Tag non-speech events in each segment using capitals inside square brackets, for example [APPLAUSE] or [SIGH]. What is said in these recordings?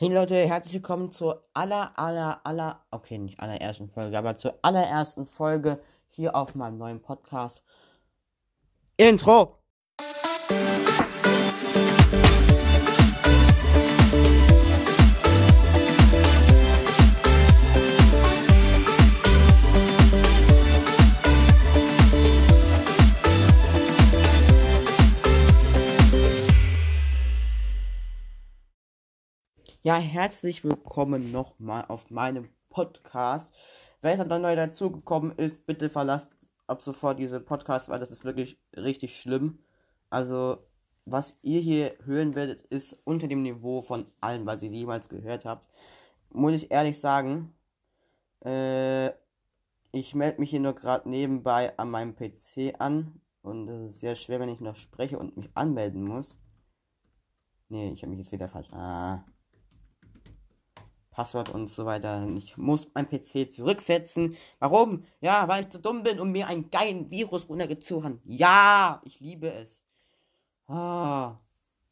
Hey Leute, herzlich willkommen zur aller, aller, aller, okay, nicht allerersten Folge, aber zur allerersten Folge hier auf meinem neuen Podcast. Intro! Ja, herzlich willkommen nochmal auf meinem Podcast. Wer jetzt noch neu dazugekommen ist, bitte verlasst ab sofort diese Podcast, weil das ist wirklich richtig schlimm. Also, was ihr hier hören werdet, ist unter dem Niveau von allem, was ihr jemals gehört habt. Muss ich ehrlich sagen, äh, ich melde mich hier nur gerade nebenbei an meinem PC an. Und es ist sehr schwer, wenn ich noch spreche und mich anmelden muss. Nee, ich habe mich jetzt wieder falsch. Ah. Passwort und so weiter. Ich muss mein PC zurücksetzen. Warum? Ja, weil ich zu dumm bin und mir einen geilen Virus runtergezogen. Ja, ich liebe es. Oh.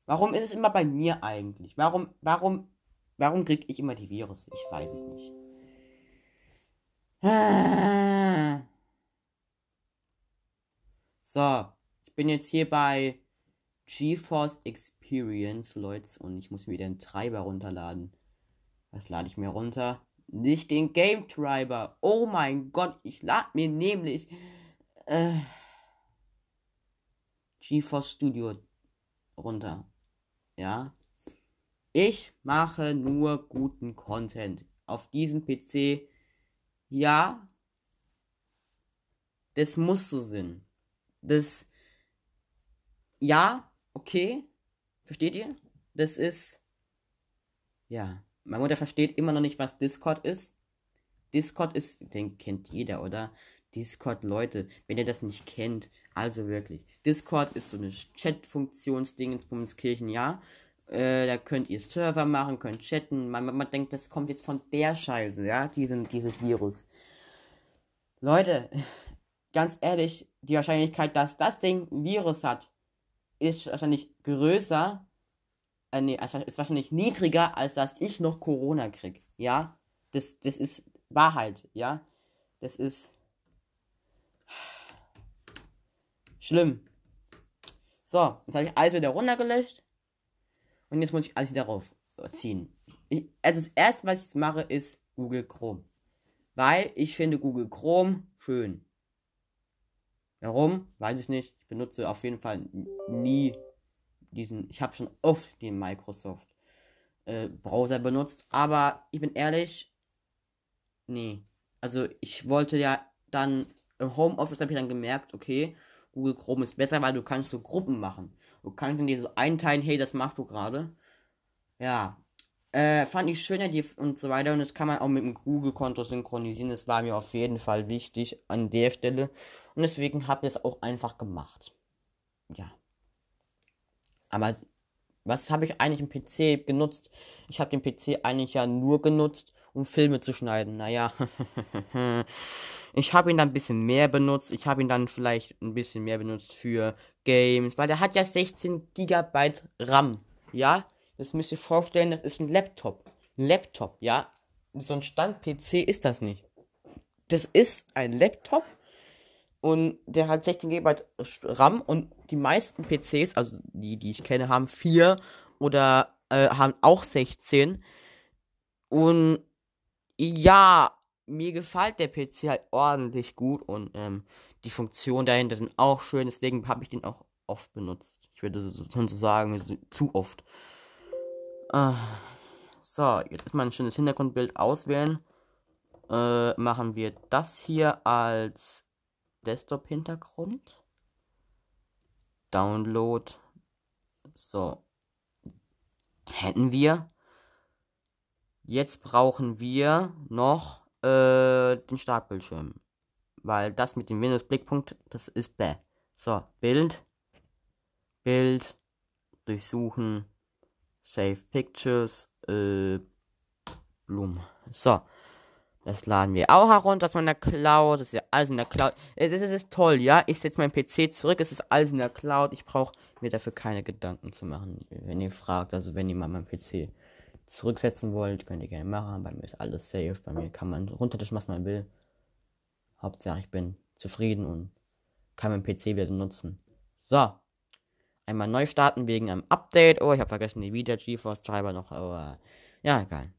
Warum ist es immer bei mir eigentlich? Warum, warum, warum kriege ich immer die Virus? Ich weiß es nicht. So, ich bin jetzt hier bei GeForce Experience, Leute, und ich muss mir wieder einen Treiber runterladen. Was lade ich mir runter? Nicht den Game Treiber. Oh mein Gott, ich lade mir nämlich äh, GeForce Studio runter. Ja. Ich mache nur guten Content auf diesem PC. Ja. Das muss so sein. Das. Ja, okay. Versteht ihr? Das ist. Ja. Meine Mutter versteht immer noch nicht, was Discord ist. Discord ist, den kennt jeder, oder? Discord, Leute, wenn ihr das nicht kennt, also wirklich. Discord ist so eine Chat-Funktionsding ins Bundeskirchen, ja. Äh, da könnt ihr Server machen, könnt chatten. Man, man, man, denkt, das kommt jetzt von der Scheiße, ja, diesen, dieses Virus. Leute, ganz ehrlich, die Wahrscheinlichkeit, dass das Ding Virus hat, ist wahrscheinlich größer äh, nee, ist wahrscheinlich niedriger, als dass ich noch Corona krieg. Ja, das, das ist Wahrheit, ja. Das ist schlimm. So, jetzt habe ich alles wieder runtergelöscht. Und jetzt muss ich alles wieder raufziehen. Ich, also das erste, was ich jetzt mache, ist Google Chrome. Weil ich finde Google Chrome schön. Warum? Weiß ich nicht. Ich benutze auf jeden Fall nie diesen, ich habe schon oft den Microsoft äh, Browser benutzt, aber ich bin ehrlich, nee. Also ich wollte ja dann im Homeoffice habe ich dann gemerkt, okay, Google Chrome ist besser, weil du kannst so Gruppen machen. Du kannst dir so einteilen, hey, das machst du gerade. Ja. Äh, fand ich schöner die und so weiter. Und das kann man auch mit dem Google-Konto synchronisieren. Das war mir auf jeden Fall wichtig an der Stelle. Und deswegen habe ich es auch einfach gemacht. Ja. Aber was habe ich eigentlich im PC genutzt? Ich habe den PC eigentlich ja nur genutzt, um Filme zu schneiden. Naja, [LAUGHS] ich habe ihn dann ein bisschen mehr benutzt. Ich habe ihn dann vielleicht ein bisschen mehr benutzt für Games, weil der hat ja 16 GB RAM. Ja, das müsst ihr vorstellen, das ist ein Laptop. Laptop, ja. So ein Stand-PC ist das nicht. Das ist ein Laptop und der hat 16 GB RAM und die meisten PCs, also die, die ich kenne, haben 4 oder äh, haben auch 16. Und ja, mir gefällt der PC halt ordentlich gut und ähm, die Funktionen dahinter sind auch schön, deswegen habe ich den auch oft benutzt. Ich würde sozusagen zu oft. Äh, so, jetzt erstmal ein schönes Hintergrundbild auswählen. Äh, machen wir das hier als Desktop-Hintergrund. Download. So. Hätten wir. Jetzt brauchen wir noch äh, den Startbildschirm. Weil das mit dem Windows-Blickpunkt, das ist bäh. So, Bild. Bild. Durchsuchen. Save Pictures. Äh, Blumen. So. Das laden wir auch herunter aus meiner Cloud. Das ist ja alles in der Cloud. Das ist toll, ja. Ich setze meinen PC zurück. Es ist alles in der Cloud. Ich brauche mir dafür keine Gedanken zu machen, wenn ihr fragt. Also wenn ihr mal meinen PC zurücksetzen wollt, könnt ihr gerne machen. Bei mir ist alles safe. Bei mir kann man runtertischen, was man will. Hauptsache, ich bin zufrieden und kann meinen PC wieder nutzen. So. Einmal neu starten wegen einem Update. Oh, ich habe vergessen, die Video GeForce Treiber noch. Aber ja, egal.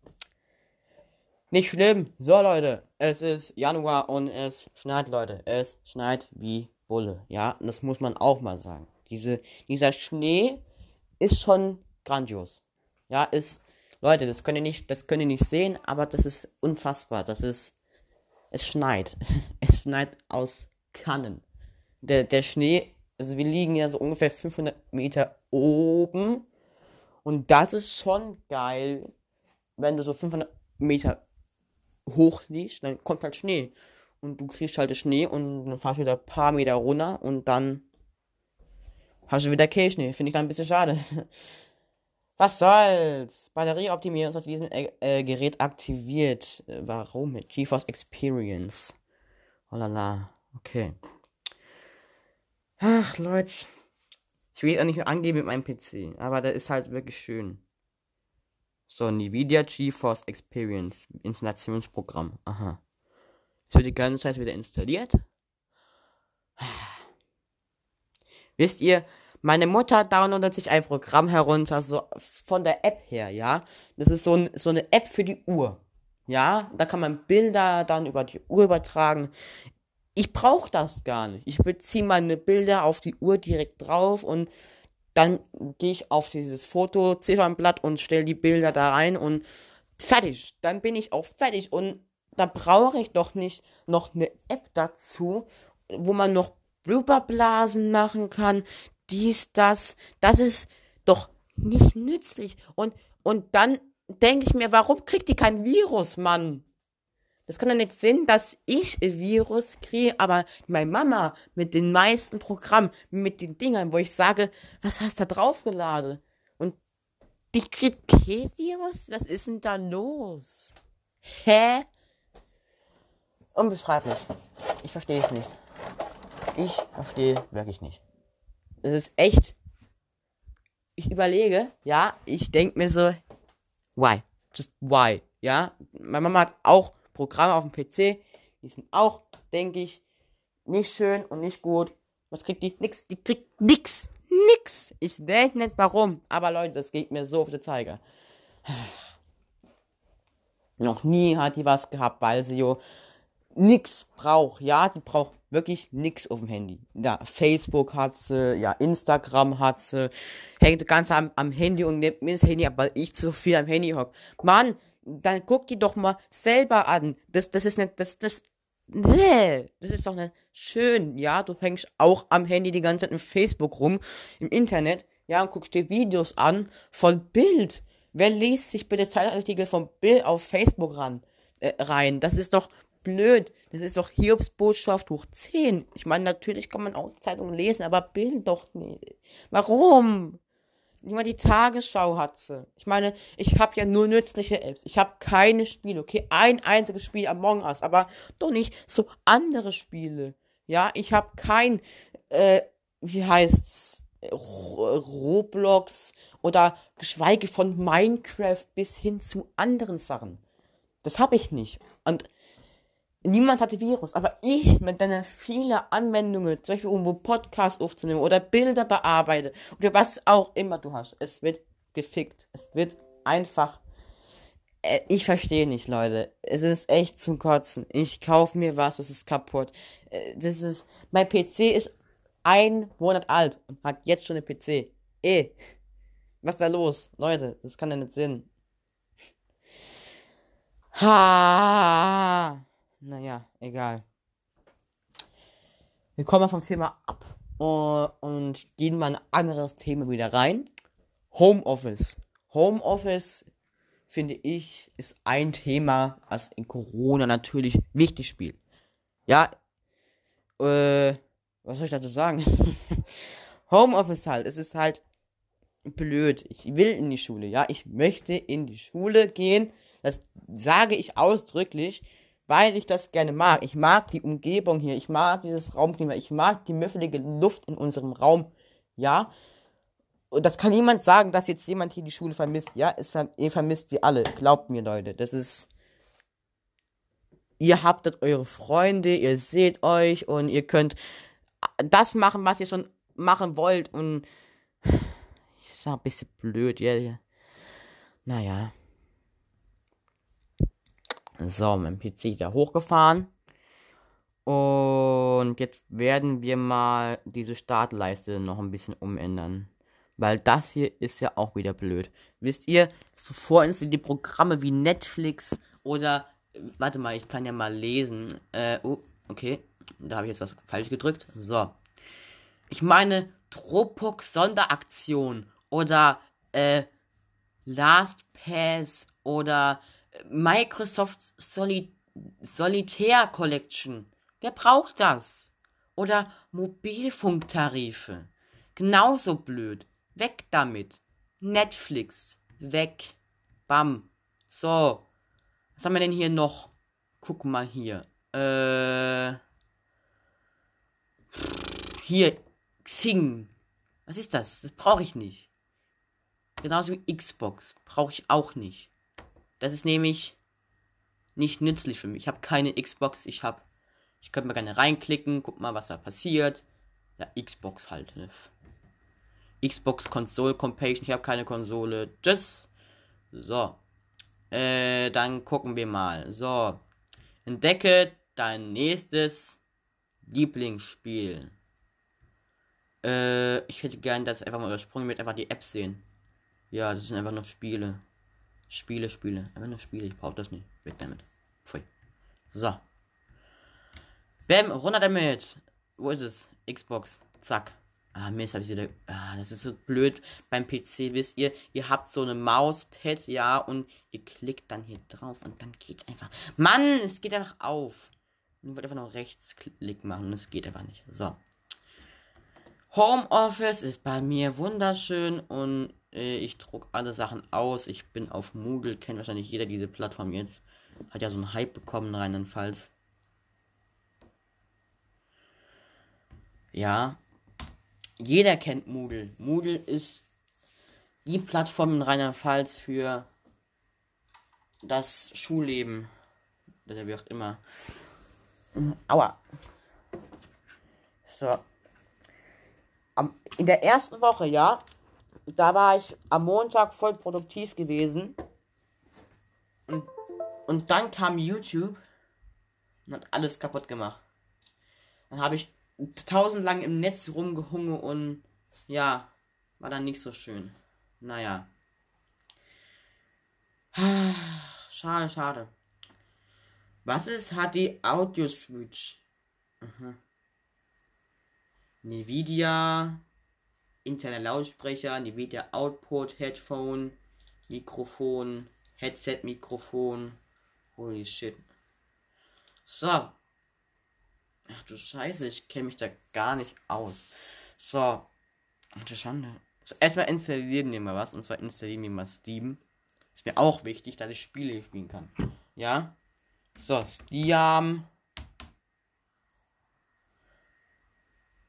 Nicht schlimm. So, Leute. Es ist Januar und es schneit, Leute. Es schneit wie Bulle. Ja, und das muss man auch mal sagen. Diese, dieser Schnee ist schon grandios. Ja, ist, Leute, das könnt ihr nicht, das könnt ihr nicht sehen, aber das ist unfassbar. Das ist, es schneit. [LAUGHS] es schneit aus Kannen. Der, der Schnee, also wir liegen ja so ungefähr 500 Meter oben. Und das ist schon geil, wenn du so 500 Meter hoch liegst, dann kommt halt Schnee. Und du kriegst halt Schnee und dann fahrst du wieder ein paar Meter runter und dann hast du wieder Kehlschnee. Finde ich dann ein bisschen schade. [LAUGHS] Was soll's? Batterieoptimierung ist auf diesem äh, äh, Gerät aktiviert. Äh, warum? Mit GeForce Experience. Oh la la. Okay. Ach, Leute. Ich will auch nicht angeben mit meinem PC, aber der ist halt wirklich schön. So, Nvidia GeForce Experience Installationsprogramm. Aha. Es wird die ganze Zeit wieder installiert. [SIGHS] Wisst ihr, meine Mutter downloadet sich ein Programm herunter, so von der App her, ja. Das ist so, ein, so eine App für die Uhr. Ja, da kann man Bilder dann über die Uhr übertragen. Ich brauche das gar nicht. Ich beziehe meine Bilder auf die Uhr direkt drauf und dann gehe ich auf dieses Foto, Ziffernblatt und stelle die Bilder da rein und fertig. Dann bin ich auch fertig und da brauche ich doch nicht noch eine App dazu, wo man noch Blubberblasen machen kann, dies, das. Das ist doch nicht nützlich. Und, und dann denke ich mir, warum kriegt die kein Virus, Mann? Das kann doch nicht sein, dass ich ein Virus kriege, aber meine Mama mit den meisten Programmen, mit den Dingern, wo ich sage, was hast du da draufgeladen? Und die kriegt kein Virus? Was ist denn da los? Hä? Unbeschreiblich. Ich verstehe es nicht. Ich verstehe wirklich nicht. Es ist echt. Ich überlege, ja, ich denke mir so, why? Just why? Ja, meine Mama hat auch Programme auf dem PC, die sind auch, denke ich, nicht schön und nicht gut. Was kriegt die? Nix. Die kriegt nix. Nix. Ich weiß nicht warum. Aber Leute, das geht mir so auf den Zeiger. [SIGHS] Noch nie hat die was gehabt, weil sie jo nix braucht. Ja, die braucht wirklich nix auf dem Handy. Ja, Facebook hat sie, ja, Instagram hat sie, hängt ganz am, am Handy und nimmt mir das Handy ab, weil ich zu viel am Handy hock. Mann, dann guck die doch mal selber an. Das, das ist nicht, das, das, nee, das ist doch nicht schön, ja. Du hängst auch am Handy die ganze Zeit im Facebook rum, im Internet, ja, und guckst dir Videos an von Bild. Wer liest sich bitte Zeitartikel von Bild auf Facebook ran, äh, rein? Das ist doch blöd. Das ist doch Hiobs Botschaft hoch 10. Ich meine, natürlich kann man auch Zeitungen lesen, aber Bild doch nicht. Warum? Nicht mal die Tagesschau hat sie. Ich meine, ich habe ja nur nützliche Apps. Ich habe keine Spiele, okay? Ein einziges Spiel Among Us, aber doch nicht so andere Spiele. Ja, ich habe kein, äh, wie heißt's? Roblox oder geschweige von Minecraft bis hin zu anderen Sachen. Das habe ich nicht. Und niemand hatte Virus, aber ich mit deiner vielen Anwendungen, zum Beispiel um Podcast aufzunehmen oder Bilder bearbeite oder was auch immer du hast, es wird gefickt. Es wird einfach. Äh, ich verstehe nicht, Leute. Es ist echt zum Kotzen. Ich kaufe mir was, es ist kaputt. Äh, das ist. Mein PC ist ein Monat alt und hat jetzt schon einen PC. Eh. Was ist da los? Leute, das kann ja nicht Sinn. Ha. Naja, egal. Wir kommen vom Thema ab und gehen mal ein anderes Thema wieder rein. Homeoffice. Homeoffice, finde ich, ist ein Thema, was in Corona natürlich wichtig spielt. Ja, äh, was soll ich dazu sagen? [LAUGHS] Homeoffice halt, es ist halt blöd. Ich will in die Schule, ja, ich möchte in die Schule gehen. Das sage ich ausdrücklich weil ich das gerne mag. Ich mag die Umgebung hier, ich mag dieses Raumklima, ich mag die müffelige Luft in unserem Raum, ja. und das kann niemand sagen, dass jetzt jemand hier die Schule vermisst. Ja, es ver ihr vermisst sie alle. Glaubt mir, Leute. Das ist. Ihr habt eure Freunde, ihr seht euch und ihr könnt das machen, was ihr schon machen wollt. Und. Ich sag ein bisschen blöd, ja. Naja. So, mein PC ist da hochgefahren. Und jetzt werden wir mal diese Startleiste noch ein bisschen umändern. Weil das hier ist ja auch wieder blöd. Wisst ihr, so vorinstallierte Programme wie Netflix oder. Warte mal, ich kann ja mal lesen. Äh, oh, okay. Da habe ich jetzt was falsch gedrückt. So. Ich meine, Dropbox Sonderaktion oder äh, LastPass oder Microsoft Soli Solitär Collection. Wer braucht das? Oder Mobilfunktarife. Genauso blöd. Weg damit. Netflix. Weg. Bam. So. Was haben wir denn hier noch? Guck mal hier. Äh. Hier. Xing. Was ist das? Das brauche ich nicht. Genauso wie Xbox. Brauche ich auch nicht. Das ist nämlich nicht nützlich für mich. Ich habe keine Xbox. Ich habe. Ich könnte mal gerne reinklicken. Guck mal, was da passiert. Ja, Xbox halt. Ne? Xbox Console Compation. Ich habe keine Konsole. Tschüss. So. Äh, dann gucken wir mal. So. Entdecke dein nächstes Lieblingsspiel. Äh, ich hätte gern das einfach mal übersprungen mit einfach die Apps sehen. Ja, das sind einfach nur Spiele. Spiele, Spiele. Einfach nur Spiele. Ich brauche das nicht. Weg damit. Pfui. So. Bam, runter damit. Wo ist es? Xbox. Zack. Ah, Mist, habe ich wieder. Ah, das ist so blöd beim PC, wisst ihr. Ihr habt so eine Mauspad, ja, und ihr klickt dann hier drauf und dann geht's einfach. Mann, es geht einfach auf. Ihr wollt einfach nur Rechtsklick machen und es geht einfach nicht. So. Homeoffice ist bei mir wunderschön und äh, ich druck alle Sachen aus. Ich bin auf Moodle, kennt wahrscheinlich jeder diese Plattform jetzt. Hat ja so einen Hype bekommen, rheinland-pfalz. Ja, jeder kennt Moodle. Moodle ist die Plattform in Rheinland-Pfalz für das Schulleben. Oder wie auch immer. Aua. So. Am, in der ersten Woche, ja, da war ich am Montag voll produktiv gewesen. Und, und dann kam YouTube und hat alles kaputt gemacht. Dann habe ich tausendlang im Netz rumgehungen und ja, war dann nicht so schön. Naja. [SIGHS] Schade, schade. Was ist HD Audio Switch? Aha. Nvidia, interne Lautsprecher, Nvidia Output, Headphone, Mikrofon, Headset-Mikrofon. Holy shit. So, Ach du Scheiße, ich kenne mich da gar nicht aus. So. Ach Schande. So, erstmal installieren wir mal was. Und zwar installieren wir mal Steam. Ist mir auch wichtig, dass ich Spiele spielen kann. Ja? So, Steam.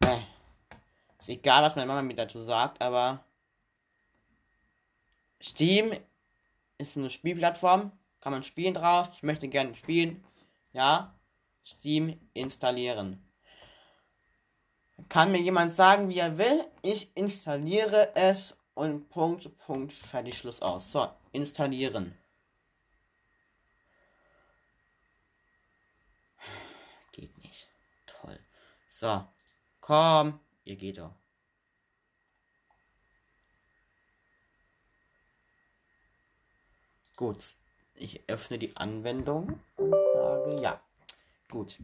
Äh. Ist egal, was meine Mama mir dazu sagt, aber. Steam ist eine Spielplattform. Kann man spielen drauf. Ich möchte gerne spielen. Ja. Steam installieren. Kann mir jemand sagen, wie er will? Ich installiere es und Punkt, Punkt, fertig, Schluss aus. So, installieren. Geht nicht. Toll. So, komm, ihr geht doch. Gut, ich öffne die Anwendung und sage ja. Gut.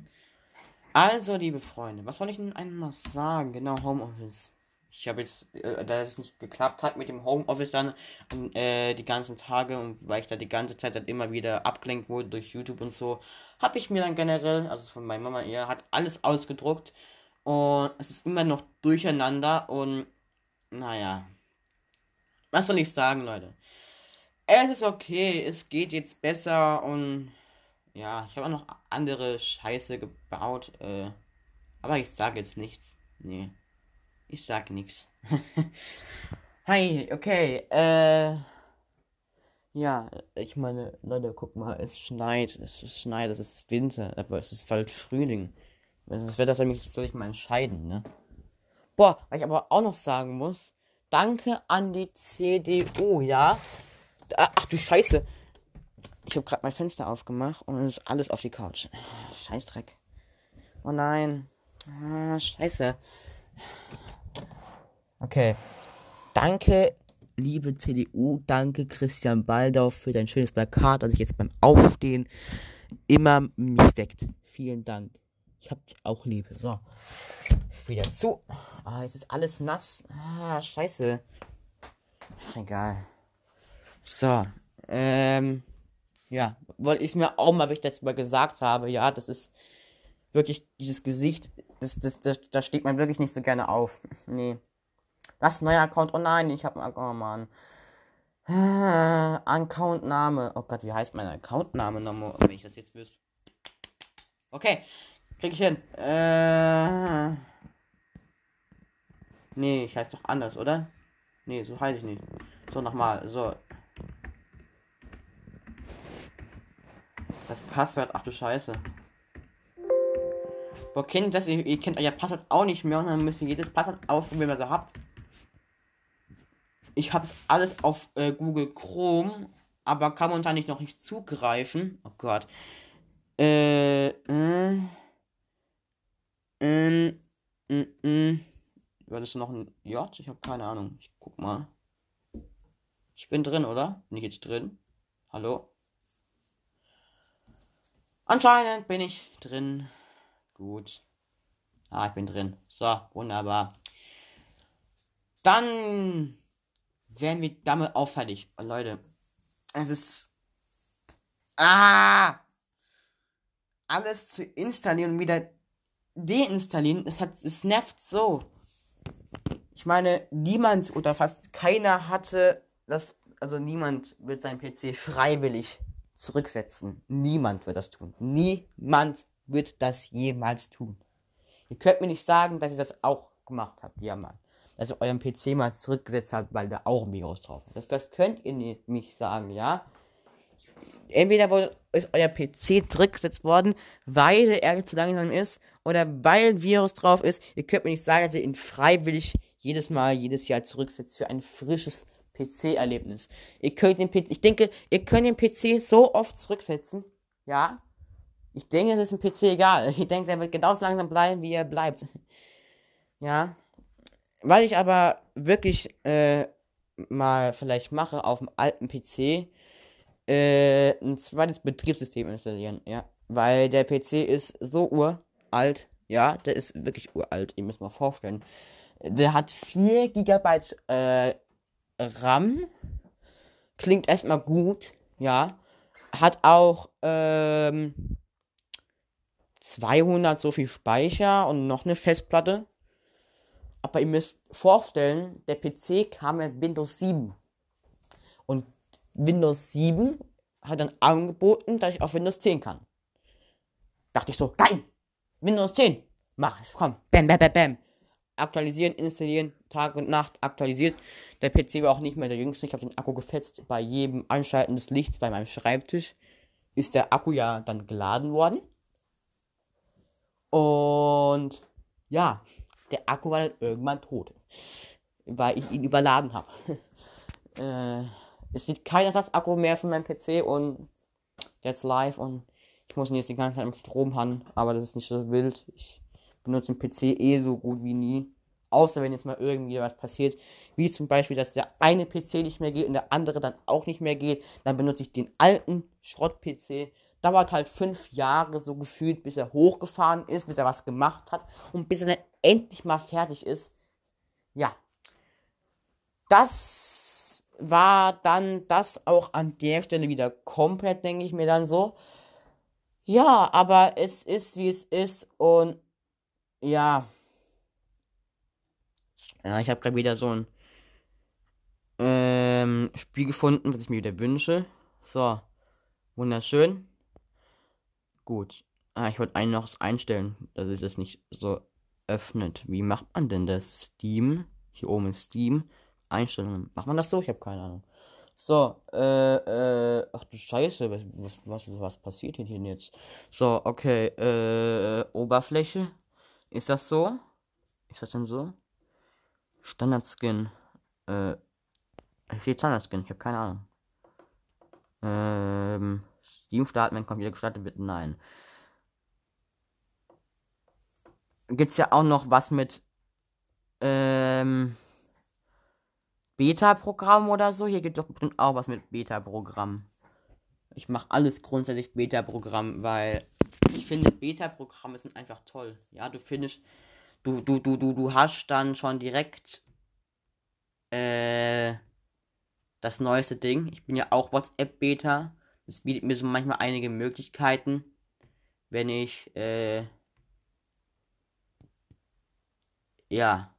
Also, liebe Freunde, was wollte ich denn einmal sagen? Genau, Homeoffice. Ich habe jetzt, äh, da es nicht geklappt hat mit dem Homeoffice dann äh, die ganzen Tage und weil ich da die ganze Zeit dann immer wieder abgelenkt wurde durch YouTube und so, habe ich mir dann generell, also von meiner Mama eher, hat alles ausgedruckt und es ist immer noch durcheinander und naja. Was soll ich sagen, Leute? Es ist okay, es geht jetzt besser und ja, ich habe auch noch andere Scheiße gebaut. Äh, aber ich sage jetzt nichts. Nee. Ich sage nichts. [LAUGHS] Hi, okay, äh. Ja, ich meine, Leute, guck mal, es schneit, es schneit, es ist Winter, aber es ist bald Frühling. Was wird das nämlich, soll ich mal entscheiden, ne? Boah, was ich aber auch noch sagen muss, danke an die CDU, ja? Ach du Scheiße. Ich habe gerade mein Fenster aufgemacht und es ist alles auf die Couch. Scheißdreck. Oh nein. Ah, scheiße. Okay. Danke, liebe CDU. Danke, Christian Baldau, für dein schönes Plakat, das ich jetzt beim Aufstehen immer mich weckt. Vielen Dank. Ich hab dich auch lieb. So. Wieder zu. Ah, es ist alles nass. Ah, scheiße. Egal. So. Ähm. Ja. Weil ich mir auch mal, das mal gesagt habe, ja, das ist wirklich dieses Gesicht. Das, das, das, da steht man wirklich nicht so gerne auf. [LAUGHS] Nee. Das neue Account. Oh nein, ich hab. Oh Mann. Ah, Accountname. Oh Gott, wie heißt mein Accountname nochmal, wenn ich das jetzt wüsste? Okay. Krieg ich hin. Äh. Nee, ich heiße doch anders, oder? Nee, so heiße ich nicht. So, nochmal. So. Das Passwort, ach du Scheiße. Boah, kennt das? Ihr, ihr kennt euer Passwort auch nicht mehr und dann müsst ihr jedes Passwort ausprobieren, was ihr habt. Ich habe es alles auf äh, Google Chrome, aber kann man da nicht noch nicht zugreifen. Oh Gott. Äh, äh. Ähm, mm, mm. War das noch ein J? Ich habe keine Ahnung. Ich guck mal. Ich bin drin, oder? Bin ich jetzt drin? Hallo? Anscheinend bin ich drin. Gut. Ah, ich bin drin. So, wunderbar. Dann werden wir damit auffällig. Oh, Leute, es ist. Ah! Alles zu installieren und wieder deinstallieren, es, hat, es nervt so. Ich meine, niemand oder fast keiner hatte das, also niemand wird seinen PC freiwillig zurücksetzen. Niemand wird das tun. Niemand wird das jemals tun. Ihr könnt mir nicht sagen, dass ihr das auch gemacht habt, ja mal. Dass ihr euren PC mal zurückgesetzt habt, weil da auch ein Virus drauf ist. Das, das könnt ihr nicht sagen, ja entweder ist euer PC zurückgesetzt worden, weil er zu langsam ist oder weil ein Virus drauf ist. Ihr könnt mir nicht sagen, dass ihr ihn freiwillig jedes Mal, jedes Jahr zurücksetzt für ein frisches PC-Erlebnis. Ihr könnt den PC, ich denke, ihr könnt den PC so oft zurücksetzen, ja. Ich denke, es ist ein PC egal. [LAUGHS] Ich denke, er wird genauso langsam bleiben, wie er bleibt. [LAUGHS] Ja. Weil ich aber wirklich äh, mal vielleicht mache auf dem alten PC, äh, ein zweites Betriebssystem installieren, ja. Weil der PC ist so uralt, ja, der ist wirklich uralt, ihr müsst mal vorstellen. Der hat 4 GB äh, RAM, klingt erstmal gut, ja. Hat auch ähm, 200 so viel Speicher und noch eine Festplatte. Aber ihr müsst vorstellen, der PC kam mit Windows 7. Und Windows 7 hat dann angeboten, dass ich auf Windows 10 kann. Dachte ich so, geil! Windows 10! Mach ich, komm, bam, bam, bam, bam. Aktualisieren, installieren, Tag und Nacht aktualisiert. Der PC war auch nicht mehr der jüngste. Ich habe den Akku gefetzt. Bei jedem Anschalten des Lichts bei meinem Schreibtisch ist der Akku ja dann geladen worden. Und ja, der Akku war dann irgendwann tot. Weil ich ihn überladen habe. [LAUGHS] äh, es sieht kein Ersatzakku mehr für meinen PC und jetzt live und ich muss ihn jetzt die ganze Zeit im Strom haben, aber das ist nicht so wild. Ich benutze den PC eh so gut wie nie. Außer wenn jetzt mal irgendwie was passiert, wie zum Beispiel, dass der eine PC nicht mehr geht und der andere dann auch nicht mehr geht, dann benutze ich den alten Schrott-PC. Dauert halt fünf Jahre so gefühlt, bis er hochgefahren ist, bis er was gemacht hat und bis er dann endlich mal fertig ist. Ja. Das war dann das auch an der Stelle wieder komplett, denke ich mir dann so. Ja, aber es ist, wie es ist und ja. Ja, ich habe gerade wieder so ein ähm, Spiel gefunden, was ich mir wieder wünsche. So, wunderschön. Gut. Ah, ich wollte einen noch einstellen, dass sich das nicht so öffnet. Wie macht man denn das? Steam. Hier oben ist Steam Einstellungen. Macht man das so? Ich habe keine Ahnung. So, äh, äh, ach du Scheiße, was, was, was, passiert hier jetzt? So, okay, äh, Oberfläche. Ist das so? Ist das denn so? Standard Skin. Äh, ich sehe Standard Skin, ich habe keine Ahnung. Ähm, Steam starten, wenn Computer gestartet wird? Nein. Gibt's ja auch noch was mit, ähm, Beta-Programm oder so. Hier gibt es doch bestimmt auch was mit Beta-Programm. Ich mache alles grundsätzlich Beta-Programm, weil ich finde Beta-Programme sind einfach toll. Ja, du findest, du, du, du, du, du hast dann schon direkt äh, das neueste Ding. Ich bin ja auch WhatsApp-Beta. Das bietet mir so manchmal einige Möglichkeiten, wenn ich äh, ja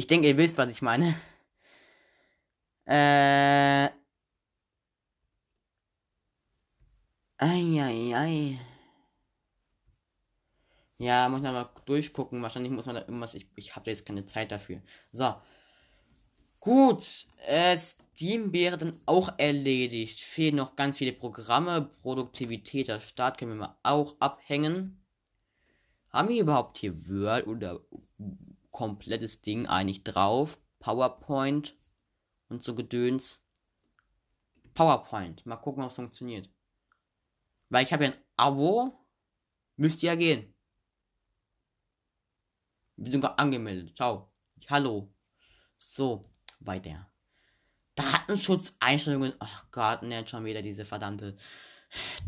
ich denke, ihr wisst, was ich meine. Äh. Eieiei. Ja, muss man mal durchgucken. Wahrscheinlich muss man da irgendwas. Ich, ich habe jetzt keine Zeit dafür. So. Gut. Äh, Steam wäre dann auch erledigt. Fehlen noch ganz viele Programme. Produktivität, der Start können wir mal auch abhängen. Haben wir überhaupt hier Word oder komplettes Ding eigentlich drauf. PowerPoint und so Gedöns. PowerPoint. Mal gucken, ob es funktioniert. Weil ich habe ja ein Abo. Müsste ja gehen. Wir sind gerade angemeldet. Ciao. Hallo. So, weiter. Datenschutzeinstellungen. Ach Gott, ne, schon wieder diese verdammte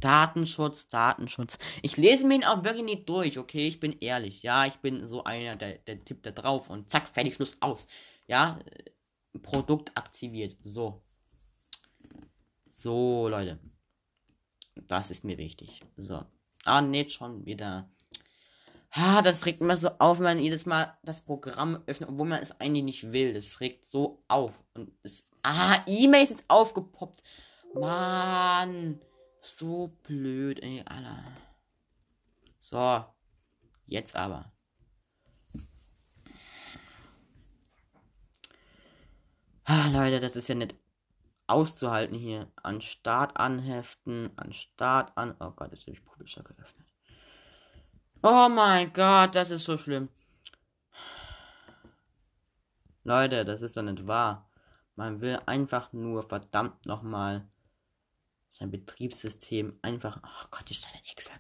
Datenschutz, Datenschutz. Ich lese mir ihn auch wirklich nicht durch, okay? Ich bin ehrlich. Ja, ich bin so einer, der, der tippt da drauf und zack, fertig, Schluss, aus. Ja, Produkt aktiviert. So. So, Leute. Das ist mir wichtig. So. Ah, nicht schon wieder. Ah, das regt immer so auf, wenn man jedes Mal das Programm öffnet, obwohl man es eigentlich nicht will. Das regt so auf. Und es. Ah, E-Mail ist aufgepoppt. Mann. So blöd, ey, Alter. So. Jetzt aber. Ah, Leute, das ist ja nicht auszuhalten hier. An Start anheften, an Start an. Oh Gott, jetzt habe ich Publisher geöffnet. Oh mein Gott, das ist so schlimm. Leute, das ist doch nicht wahr. Man will einfach nur verdammt nochmal sein Betriebssystem einfach. Oh Gott, ich stelle Excel.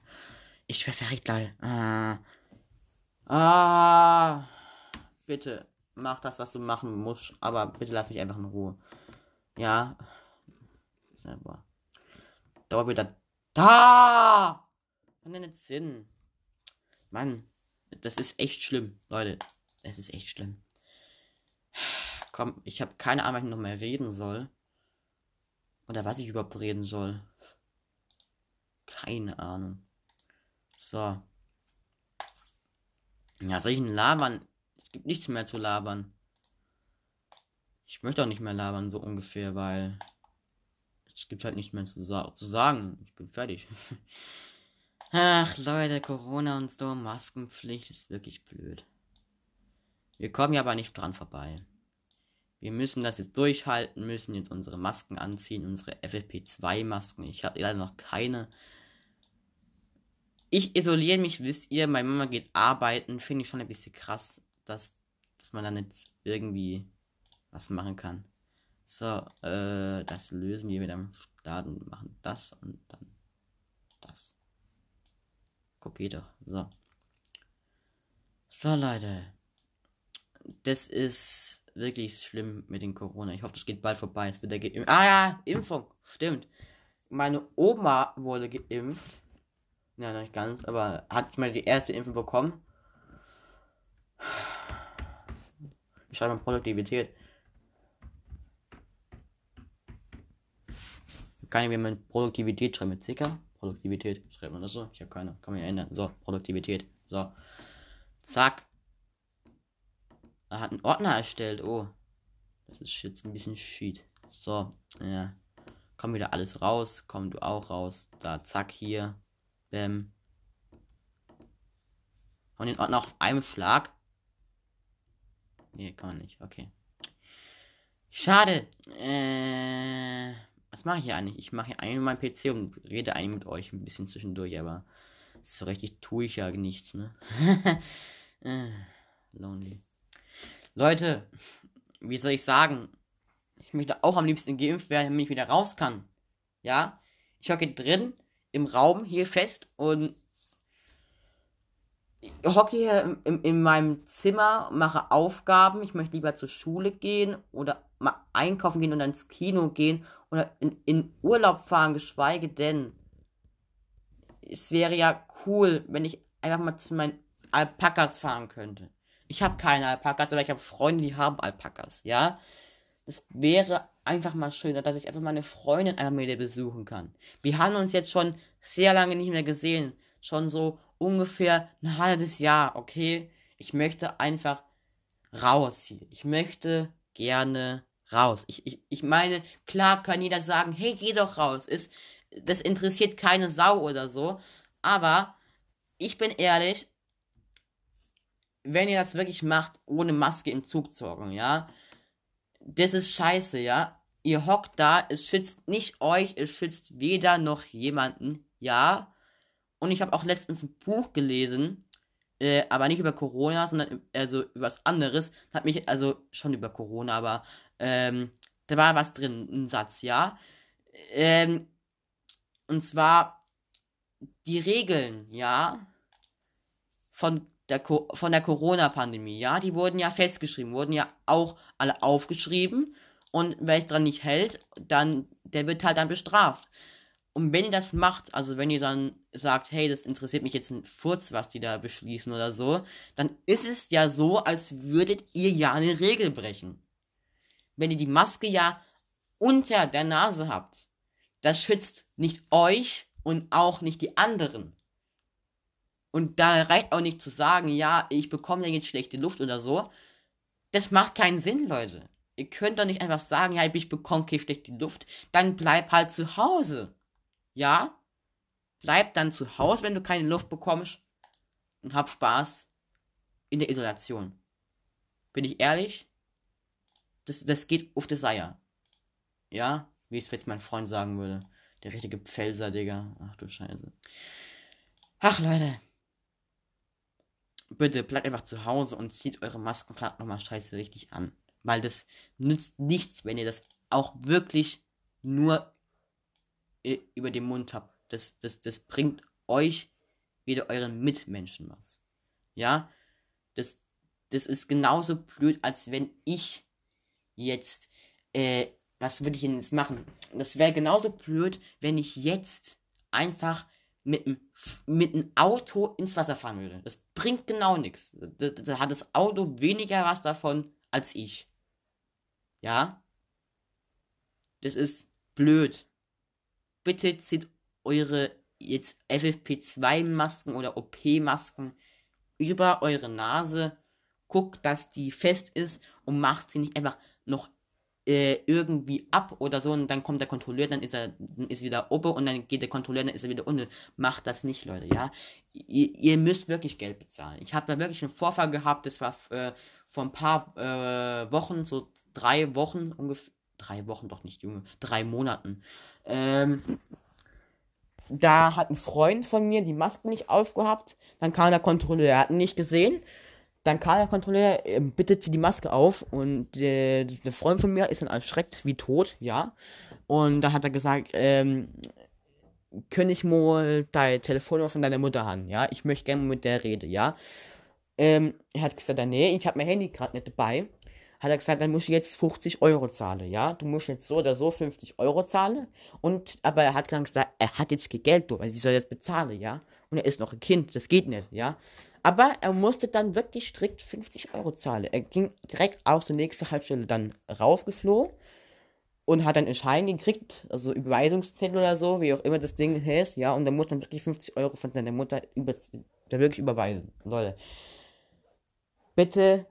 Ich wäre verrückt, lol. Ah. ah. Bitte, mach das, was du machen musst. Aber bitte lass mich einfach in Ruhe. Ja. Selber. Dauert wieder. Da! Hat nicht Sinn. Mann, das ist echt schlimm, Leute. Es ist echt schlimm. Komm, ich habe keine Ahnung, was ich noch mehr reden soll. Oder was ich überhaupt reden soll. Keine Ahnung. So. Ja, soll ich denn labern? Es gibt nichts mehr zu labern. Ich möchte auch nicht mehr labern, so ungefähr, weil es gibt halt nichts mehr zu, sa zu sagen. Ich bin fertig. [LAUGHS] Ach, Leute, Corona und so, Maskenpflicht ist wirklich blöd. Wir kommen ja aber nicht dran vorbei. Wir müssen das jetzt durchhalten, müssen jetzt unsere Masken anziehen, unsere FFP2-Masken. Ich habe leider noch keine. Ich isoliere mich, wisst ihr, meine Mama geht arbeiten. Finde ich schon ein bisschen krass, dass, dass man dann jetzt irgendwie was machen kann. So, äh, das lösen wir mit einem Start und machen das und dann das. Guck, geht doch. So. So, Leute. Das ist wirklich schlimm mit den Corona. Ich hoffe, das geht bald vorbei. Es wird geimpft. Ah ja, Impfung. Stimmt. Meine Oma wurde geimpft. Ja, nicht ganz, aber hat mal die erste Impfung bekommen. Ich schreibe mal Produktivität. Kann ich mir mit Produktivität schreiben? Mit Zicker? Produktivität. Schreibt man das so? Ich habe keine. Kann man ja ändern. So, Produktivität. So. Zack. Er hat einen Ordner erstellt. Oh. Das ist jetzt ein bisschen shit. So, ja. Komm wieder alles raus. Komm du auch raus. Da, zack, hier. Bäm. Und den Ordner auf einem Schlag. Nee, kann man nicht. Okay. Schade. Äh, was mache ich hier eigentlich? Ich mache hier eigentlich meinen PC und rede eigentlich mit euch ein bisschen zwischendurch, aber so richtig tue ich ja nichts, ne? [LAUGHS] äh, lonely. Leute, wie soll ich sagen? Ich möchte auch am liebsten geimpft werden, damit ich wieder raus kann. Ja? Ich hocke drin im Raum hier fest und hocke hier in, in, meinem Zimmer, mache Aufgaben. Ich möchte lieber zur Schule gehen oder mal einkaufen gehen oder ins Kino gehen oder in, in Urlaub fahren, geschweige denn. Es wäre ja cool, wenn ich einfach mal zu meinen Alpakas fahren könnte. Ich habe keine Alpakas, aber ich habe Freunde, die haben Alpakas, ja? Das wäre einfach mal schöner, dass ich einfach meine Freundin einfach wieder besuchen kann. Wir haben uns jetzt schon sehr lange nicht mehr gesehen. Schon so ungefähr ein halbes Jahr, okay? Ich möchte einfach raus hier. Ich möchte gerne raus. Ich, ich, ich meine, klar kann jeder sagen, hey, geh doch raus. Ist, das interessiert keine Sau oder so. Aber ich bin ehrlich, wenn ihr das wirklich macht, ohne Maske im Zug zu hocken, ja, das ist scheiße, ja. Ihr hockt da, es schützt nicht euch, es schützt weder noch jemanden, ja. Und ich habe auch letztens ein Buch gelesen, äh, aber nicht über Corona, sondern also über was anderes. Hat mich, also schon über Corona, aber ähm, da war was drin, ein Satz, ja. Ähm, und zwar die Regeln, ja, von der, von der Corona-Pandemie, ja, die wurden ja festgeschrieben, wurden ja auch alle aufgeschrieben und wer es dran nicht hält, dann, der wird halt dann bestraft. Und wenn ihr das macht, also wenn ihr dann sagt, hey, das interessiert mich jetzt ein Furz, was die da beschließen oder so, dann ist es ja so, als würdet ihr ja eine Regel brechen. Wenn ihr die Maske ja unter der Nase habt, das schützt nicht euch und auch nicht die anderen. Und da reicht auch nicht zu sagen, ja, ich bekomme ja jetzt schlechte Luft oder so. Das macht keinen Sinn, Leute. Ihr könnt doch nicht einfach sagen, ja, ich bekomme keine schlechte Luft. Dann bleib halt zu Hause. Ja? Bleib dann zu Hause, wenn du keine Luft bekommst. Und hab Spaß in der Isolation. Bin ich ehrlich? Das, das geht auf das Eier. Ja? Wie es jetzt mein Freund sagen würde. Der richtige Pfälzer, Digga. Ach du Scheiße. Ach, Leute bitte bleibt einfach zu Hause und zieht eure Masken gerade nochmal scheiße richtig an. Weil das nützt nichts, wenn ihr das auch wirklich nur über den Mund habt. Das, das, das bringt euch wieder euren Mitmenschen was. Ja? Das, das ist genauso blöd, als wenn ich jetzt, äh, was würde ich denn jetzt machen? Das wäre genauso blöd, wenn ich jetzt einfach mit mit einem Auto ins Wasser fahren würde. Das bringt genau nichts. Da, da, hat das Auto weniger was davon als ich. Ja? Das ist blöd. Bitte zieht eure jetzt FFP2-Masken oder OP-Masken über eure Nase. Guckt, dass die fest ist und macht sie nicht einfach noch äh, irgendwie ab oder so und dann kommt der Kontrolleur, dann ist er dann ist wieder oben und dann geht der Kontrolleur, dann ist er wieder unten. Macht das nicht, Leute, ja. Ihr, ihr müsst wirklich Geld bezahlen. Ich habe da wirklich einen Vorfall gehabt, das war äh, vor ein paar äh, Wochen, so drei Wochen ungefähr, drei Wochen doch nicht, Junge, drei Monaten. Ähm, da hat ein Freund von mir die Maske nicht aufgehabt, dann kam der Kontrolleur, er hat ihn nicht gesehen dann kam der Kontrolleur, äh, bitte zieh die Maske auf. Und äh, der Freund von mir ist dann erschreckt wie tot, ja. Und da hat er gesagt, ähm, könnte ich mal deine Telefonnummer von deiner Mutter haben, ja? Ich möchte gerne mit der reden, ja? Ähm, er hat gesagt, nee, ich habe mein Handy gerade nicht dabei. Hat er gesagt, dann muss ich jetzt 50 Euro zahlen, ja? Du musst jetzt so oder so 50 Euro zahlen. Und, aber er hat dann gesagt, er hat jetzt kein Geld, du, also wie soll er das bezahlen, ja? Und er ist noch ein Kind, das geht nicht, ja? Aber er musste dann wirklich strikt 50 Euro zahlen. Er ging direkt aus der nächsten Haltestelle dann rausgeflogen und hat dann einen Schein gekriegt, also Überweisungszettel oder so, wie auch immer das Ding heißt, ja, und er muss dann wirklich 50 Euro von seiner Mutter über, da wirklich überweisen. Leute, bitte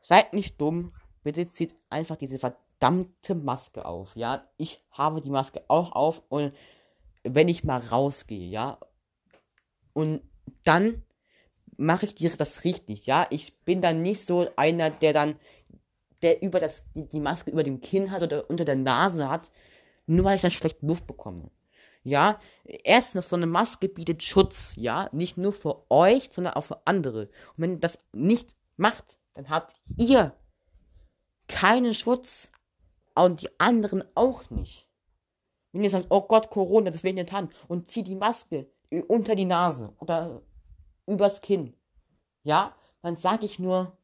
seid nicht dumm, bitte zieht einfach diese verdammte Maske auf, ja. Ich habe die Maske auch auf und wenn ich mal rausgehe, ja, und dann mache ich dir das richtig, ja? Ich bin dann nicht so einer, der dann, der über das, die, die Maske über dem Kinn hat oder unter der Nase hat, nur weil ich dann schlecht Luft bekomme. Ja, erstens, so eine Maske bietet Schutz, ja, nicht nur für euch, sondern auch für andere. Und wenn ihr das nicht macht, dann habt ihr keinen Schutz und die anderen auch nicht. Wenn ihr sagt, oh Gott, Corona, das will ich nicht haben, und zieht die Maske unter die Nase oder übers Kinn, ja, dann sage ich nur,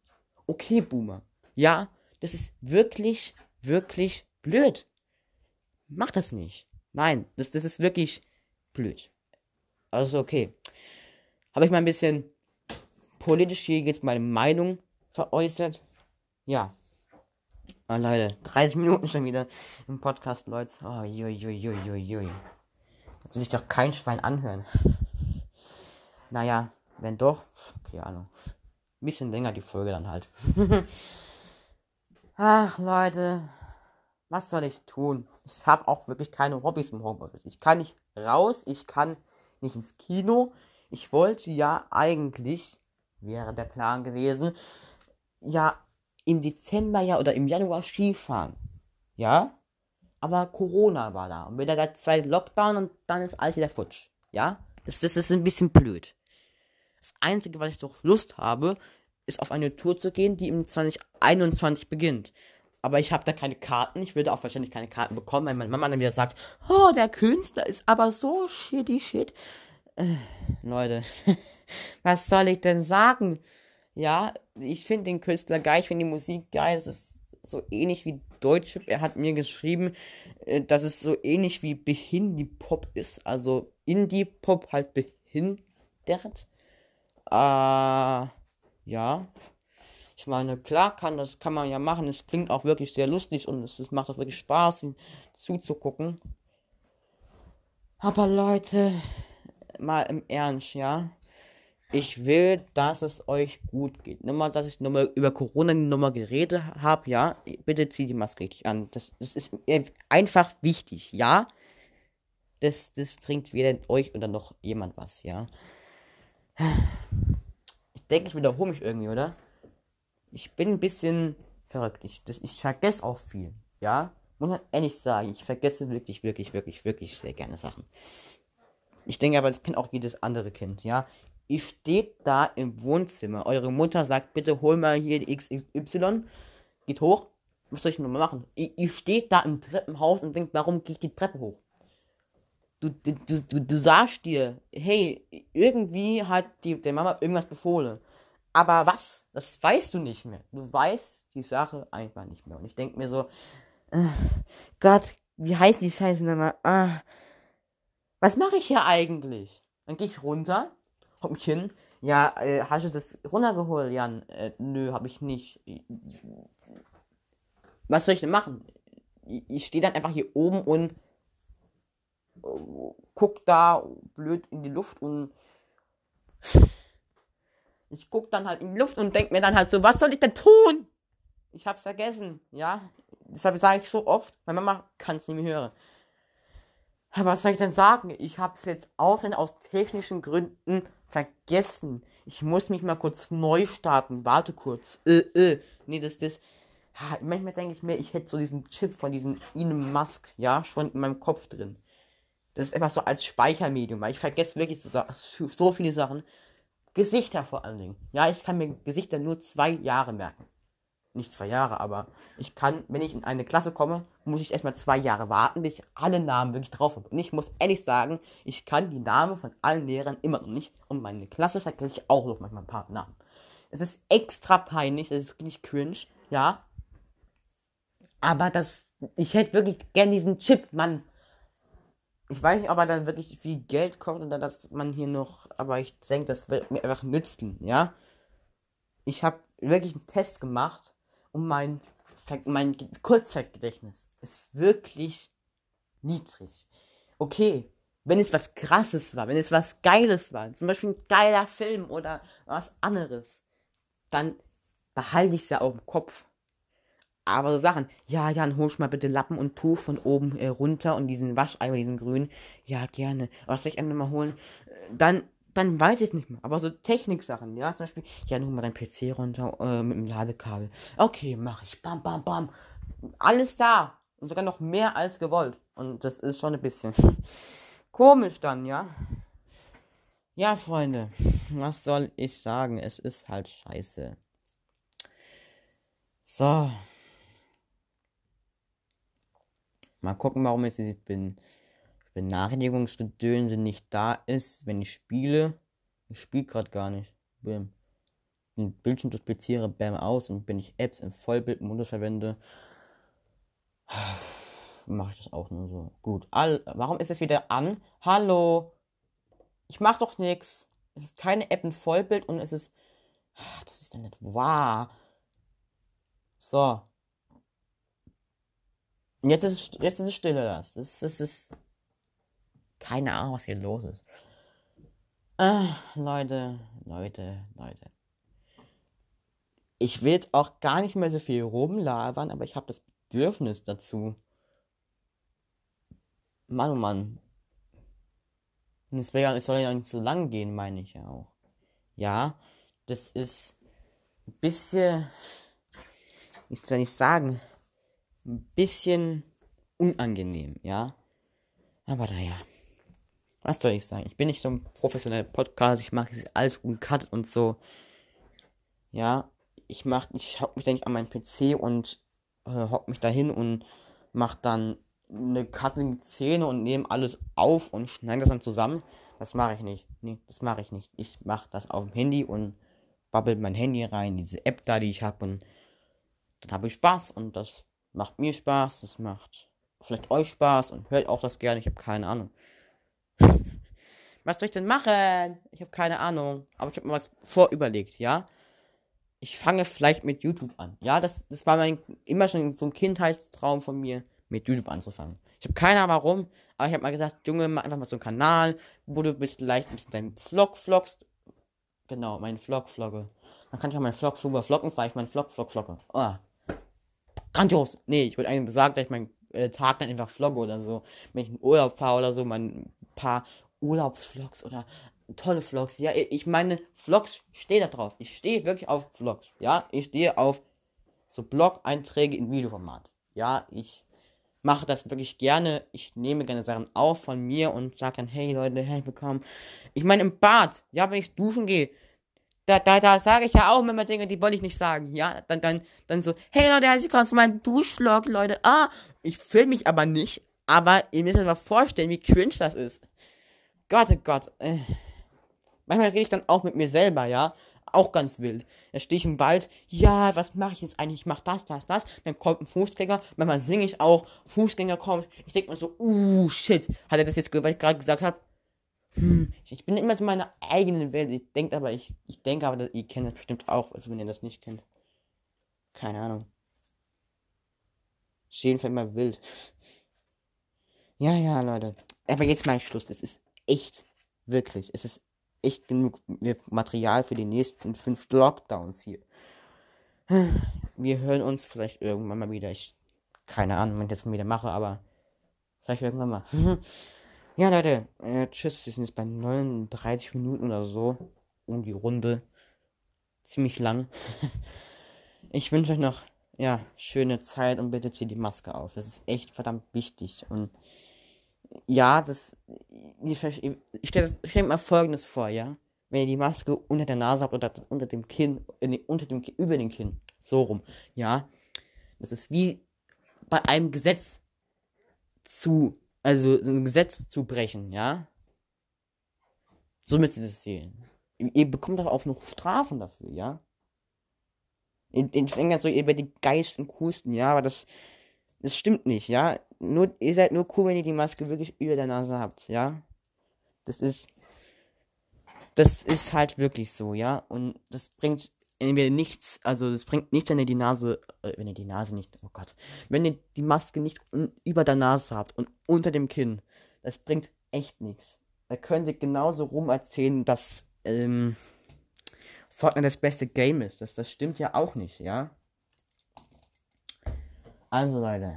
okay, Boomer, ja, das ist wirklich, wirklich blöd. Mach das nicht. Nein, das, das ist wirklich blöd. Also okay. Habe ich mal ein bisschen politisch hier jetzt meine Meinung veräußert? Ja. Oh, Leute, 30 Minuten schon wieder im Podcast, Leute. Oh, jui, jui, jui, jui. Das will sich doch kein Schwein anhören. Naja, wenn doch, keine Ahnung. Ein bisschen länger die Folge dann halt. [LAUGHS] Ach, Leute. Was soll ich tun? Ich habe auch wirklich keine Hobbys im Homeoffice. Ich kann nicht raus, ich kann nicht ins Kino. Ich wollte ja eigentlich, wäre der Plan gewesen, ja im Dezember ja oder im Januar Skifahren. Ja? Aber Corona war da. Und wieder der zweite Lockdown und dann ist alles wieder futsch. Ja? Das, das ist ein bisschen blöd. Das Einzige, was ich doch Lust habe, ist auf eine Tour zu gehen, die im 2021 beginnt. Aber ich habe da keine Karten. Ich würde auch wahrscheinlich keine Karten bekommen, weil meine Mama dann wieder sagt, oh, der Künstler ist aber so shitty shit. Äh, Leute, [LAUGHS] was soll ich denn sagen? Ja, ich finde den Künstler geil, ich finde die Musik geil. Das ist so ähnlich wie Deutsche. Er hat mir geschrieben, äh, dass es so ähnlich wie Behindie-Pop ist. Also Indie-Pop halt behindert. Äh, ja. Ich meine, klar kann das kann man ja machen. Es klingt auch wirklich sehr lustig und es, es macht auch wirklich Spaß, ihm zuzugucken. Aber Leute, mal im Ernst, ja. Ich will, dass es euch gut geht. Nur mal, dass ich nochmal über Corona Nummer geredet habe, ja. Bitte zieht die Maske richtig an. Das, das ist einfach wichtig, ja. Das, das bringt weder euch oder noch jemand was, ja. Ich denke, ich wiederhole mich irgendwie, oder? ich bin ein bisschen verrückt. Ich, das, ich vergesse auch viel. Ja? Muss man ehrlich sagen, ich vergesse wirklich, wirklich, wirklich, wirklich sehr gerne Sachen. Ich denke aber, das kennt auch jedes andere Kind, ja. Ihr steht da im Wohnzimmer. Eure Mutter sagt, bitte hol mal hier die XY. Geht hoch. Was soll ich nochmal machen? Ihr, ihr steht da im Treppenhaus und denkt, warum geht die Treppe hoch? Du, du, du, du sagst dir, hey, irgendwie hat die, der Mama irgendwas befohlen. Aber was? Das weißt du nicht mehr. Du weißt die Sache einfach nicht mehr. Und ich denke mir so, äh, Gott, wie heißt die Scheiße nochmal? Ah, was mache ich hier eigentlich? Dann gehe ich runter, hock mich hin. Ja, äh, hast du das runtergeholt, Jan? Äh, nö, habe ich nicht. Was soll ich denn machen? Ich, ich stehe dann einfach hier oben und äh, guck da blöd in die Luft und ich guck dann halt in die Luft und denk mir dann halt so, was soll ich denn tun? Ich hab's vergessen, ja. Deshalb sage ich so oft, meine Mama kann es nicht mehr hören. Aber was soll ich denn sagen? Ich hab's jetzt auch denn aus technischen Gründen vergessen. Ich muss mich mal kurz neu starten. Warte kurz. Äh, äh. Nee, das, das. manchmal denke ich mir, ich hätte so diesen Chip von diesem Elon Musk, ja, schon in meinem Kopf drin. Das ist einfach so als Speichermedium, weil ich vergesse wirklich so, so viele Sachen. Gesichter vor allen Dingen. Ja, ich kann mir Gesichter nur zwei Jahre merken. Nicht zwei Jahre, aber ich kann, wenn ich in eine Klasse komme, muss ich erstmal zwei Jahre warten, bis ich alle Namen wirklich drauf habe. Und ich muss ehrlich sagen, ich kann die Namen von allen Lehrern immer noch nicht. Und meine Klasse vergesse ich auch noch manchmal ein paar Namen. Es ist extra peinlich, es ist nicht cringe, ja. Aber das, ich hätte wirklich gern diesen Chip, Mann. Ich weiß nicht, ob er dann wirklich viel Geld kommt oder dass man hier noch, aber ich denke, das wird mir einfach nützen, ja. Ich habe wirklich einen Test gemacht und mein, mein Kurzzeitgedächtnis ist wirklich niedrig. Okay, wenn es was krasses war, wenn es was Geiles war, zum Beispiel ein geiler Film oder was anderes, dann behalte ich es ja auf dem Kopf. Aber so Sachen, ja, Jan, hol mal bitte Lappen und Tuch von oben äh, runter und diesen Wascheimer, diesen grünen. Ja, gerne. Was soll ich einmal mal holen? Dann, dann weiß ich nicht mehr. Aber so Techniksachen, ja, zum Beispiel, ja, nur mal dein PC runter äh, mit dem Ladekabel. Okay, mache ich. Bam, bam, bam. Alles da. Und sogar noch mehr als gewollt. Und das ist schon ein bisschen [LAUGHS] komisch dann, ja. Ja, Freunde, was soll ich sagen? Es ist halt scheiße. So. Mal gucken, warum jetzt dieses bin Benachrichtigungsgedönse nicht da ist, wenn ich spiele. Ich spiele gerade gar nicht. Bim. Den Bildschirm dupliziere, bam aus und wenn ich Apps im Vollbildmodus verwende, [SIGHS] mache ich das auch nur so. Gut. All, warum ist es wieder an? Hallo. Ich mache doch nichts. Es ist keine App in Vollbild und es ist. Das ist doch nicht wahr. So. Und jetzt ist es, jetzt ist es stille, das. Das, das ist. Keine Ahnung, was hier los ist. Ah, Leute, Leute, Leute. Ich will jetzt auch gar nicht mehr so viel rumlabern, aber ich habe das Bedürfnis dazu. Mann, oh Mann. Und es, ja, es soll ja nicht so lang gehen, meine ich ja auch. Ja, das ist ein bisschen, ich soll nicht sagen, ein bisschen unangenehm, ja. Aber naja, was soll ich sagen? Ich bin nicht so ein professioneller Podcast, ich mache alles uncut und so. Ja, ich mach, ich hock mich dann nicht an meinen PC und äh, hock mich dahin und mach dann eine cutting Szene und nehme alles auf und schneide das dann zusammen. Das mache ich nicht. Nee, das mache ich nicht. Ich mache das auf dem Handy und babbelt mein Handy rein, diese App da, die ich habe und dann habe ich Spaß und das macht mir Spaß, das macht vielleicht euch Spaß und hört auch das gerne, ich habe keine Ahnung. [LAUGHS] was soll ich denn machen? Ich habe keine Ahnung, aber ich habe mir was vorüberlegt, ja? Ich fange vielleicht mit YouTube an. Ja, das, das war mein immer schon so ein Kindheitstraum von mir, mit YouTube anzufangen. Ich habe keine Ahnung warum, aber ich habe mal gesagt, Junge, mach einfach mal so einen Kanal, wo du bist vielleicht ein bisschen deinen Vlog vlogst. Genau, meinen Vlog vlogge. Dann kann ich auch meinen Vlog vlogger vloggen, vielleicht meinen Vlog vlog vlogge. Oh, grandios. Nee, ich wollte eigentlich sagen, dass ich meinen äh, Tag dann einfach vlogge oder so. Wenn ich in Urlaub fahre oder so, mal ein paar Urlaubsvlogs oder tolle Vlogs. Ja, ich meine, Vlogs stehe da drauf. Ich stehe wirklich auf Vlogs. Ja, ich stehe auf so Blog-Einträge in Videoformat. Ja, ich mache das wirklich gerne. Ich nehme gerne Sachen auf von mir und sage dann, hey Leute, herzlich willkommen. Ich meine, im Bad, ja, wenn ich duschen gehe, da, da, da sage ich ja auch immer Dinge, die wollte ich nicht sagen. Ja, dann, dann, dann so, hey Leute, herzlich willkommen zu meinem Duschvlog, Leute. Ah, ich filme mich aber nicht. Aber ihr müsst euch mal vorstellen, wie cringe das ist. Gott, oh Gott. Äh. Manchmal rede ich dann auch mit mir selber, ja. Auch ganz wild. Da stehe ich im Wald, ja, was mache ich jetzt eigentlich? Ich mache das, das, das. Dann kommt ein Fußgänger, manchmal singe ich auch, Fußgänger kommt. Ich denke mir so, uh, shit. Hat er das jetzt gehört, was ich gerade gesagt habe? Hm, ich bin immer so in meiner eigenen Welt. Ich denke aber, ich, ich denke aber, dass, ihr kennt das bestimmt auch, also wenn ihr das nicht kennt. Keine Ahnung. Ist jedenfalls immer wild. Ja, ja, Leute. Aber jetzt mal Schluss. Es ist echt, wirklich, es ist echt genug Material für die nächsten fünf Lockdowns hier. Wir hören uns vielleicht irgendwann mal wieder. Ich, keine Ahnung, wenn ich das mal wieder mache, aber vielleicht irgendwann mal. [LAUGHS] Ja, Leute, äh, tschüss. Wir sind jetzt bei 39 Minuten oder so. Um die Runde. Ziemlich lang. [LAUGHS] ich wünsche euch noch, ja, schöne Zeit und bitte zieht die Maske auf. Das ist echt verdammt wichtig. Und ja, das. Ich, ich stelle stell mir mal folgendes vor, ja. Wenn ihr die Maske unter der Nase habt oder unter dem Kinn, nee, unter dem über den Kinn. So rum. Ja. Das ist wie bei einem Gesetz zu also ein Gesetz zu brechen, ja? So müsst ihr das sehen. Ihr bekommt auch noch Strafen dafür, ja? In, in England so, ihr werdet die geilsten, coolsten, ja, aber das, das stimmt nicht, ja? Nur, ihr seid nur cool, wenn ihr die Maske wirklich über der Nase habt, ja? Das ist, das ist halt wirklich so, ja? Und das bringt entweder nichts, also das bringt nichts, wenn ihr die Nase, äh, wenn ihr die Nase nicht, oh Gott, wenn ihr die Maske nicht über der Nase habt und unter dem Kinn, das bringt echt nichts. Da könnt ihr genauso rum erzählen, dass ähm, Fortnite das beste Game ist. Das, das stimmt ja auch nicht, ja? Also Leute.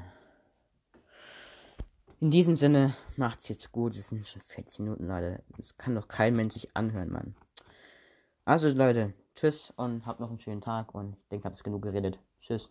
In diesem Sinne, macht's jetzt gut. Es sind schon 40 Minuten, Leute. Das kann doch kein Mensch sich anhören, Mann. Also, Leute, tschüss und habt noch einen schönen Tag und ich denke, ich habe genug geredet. Tschüss.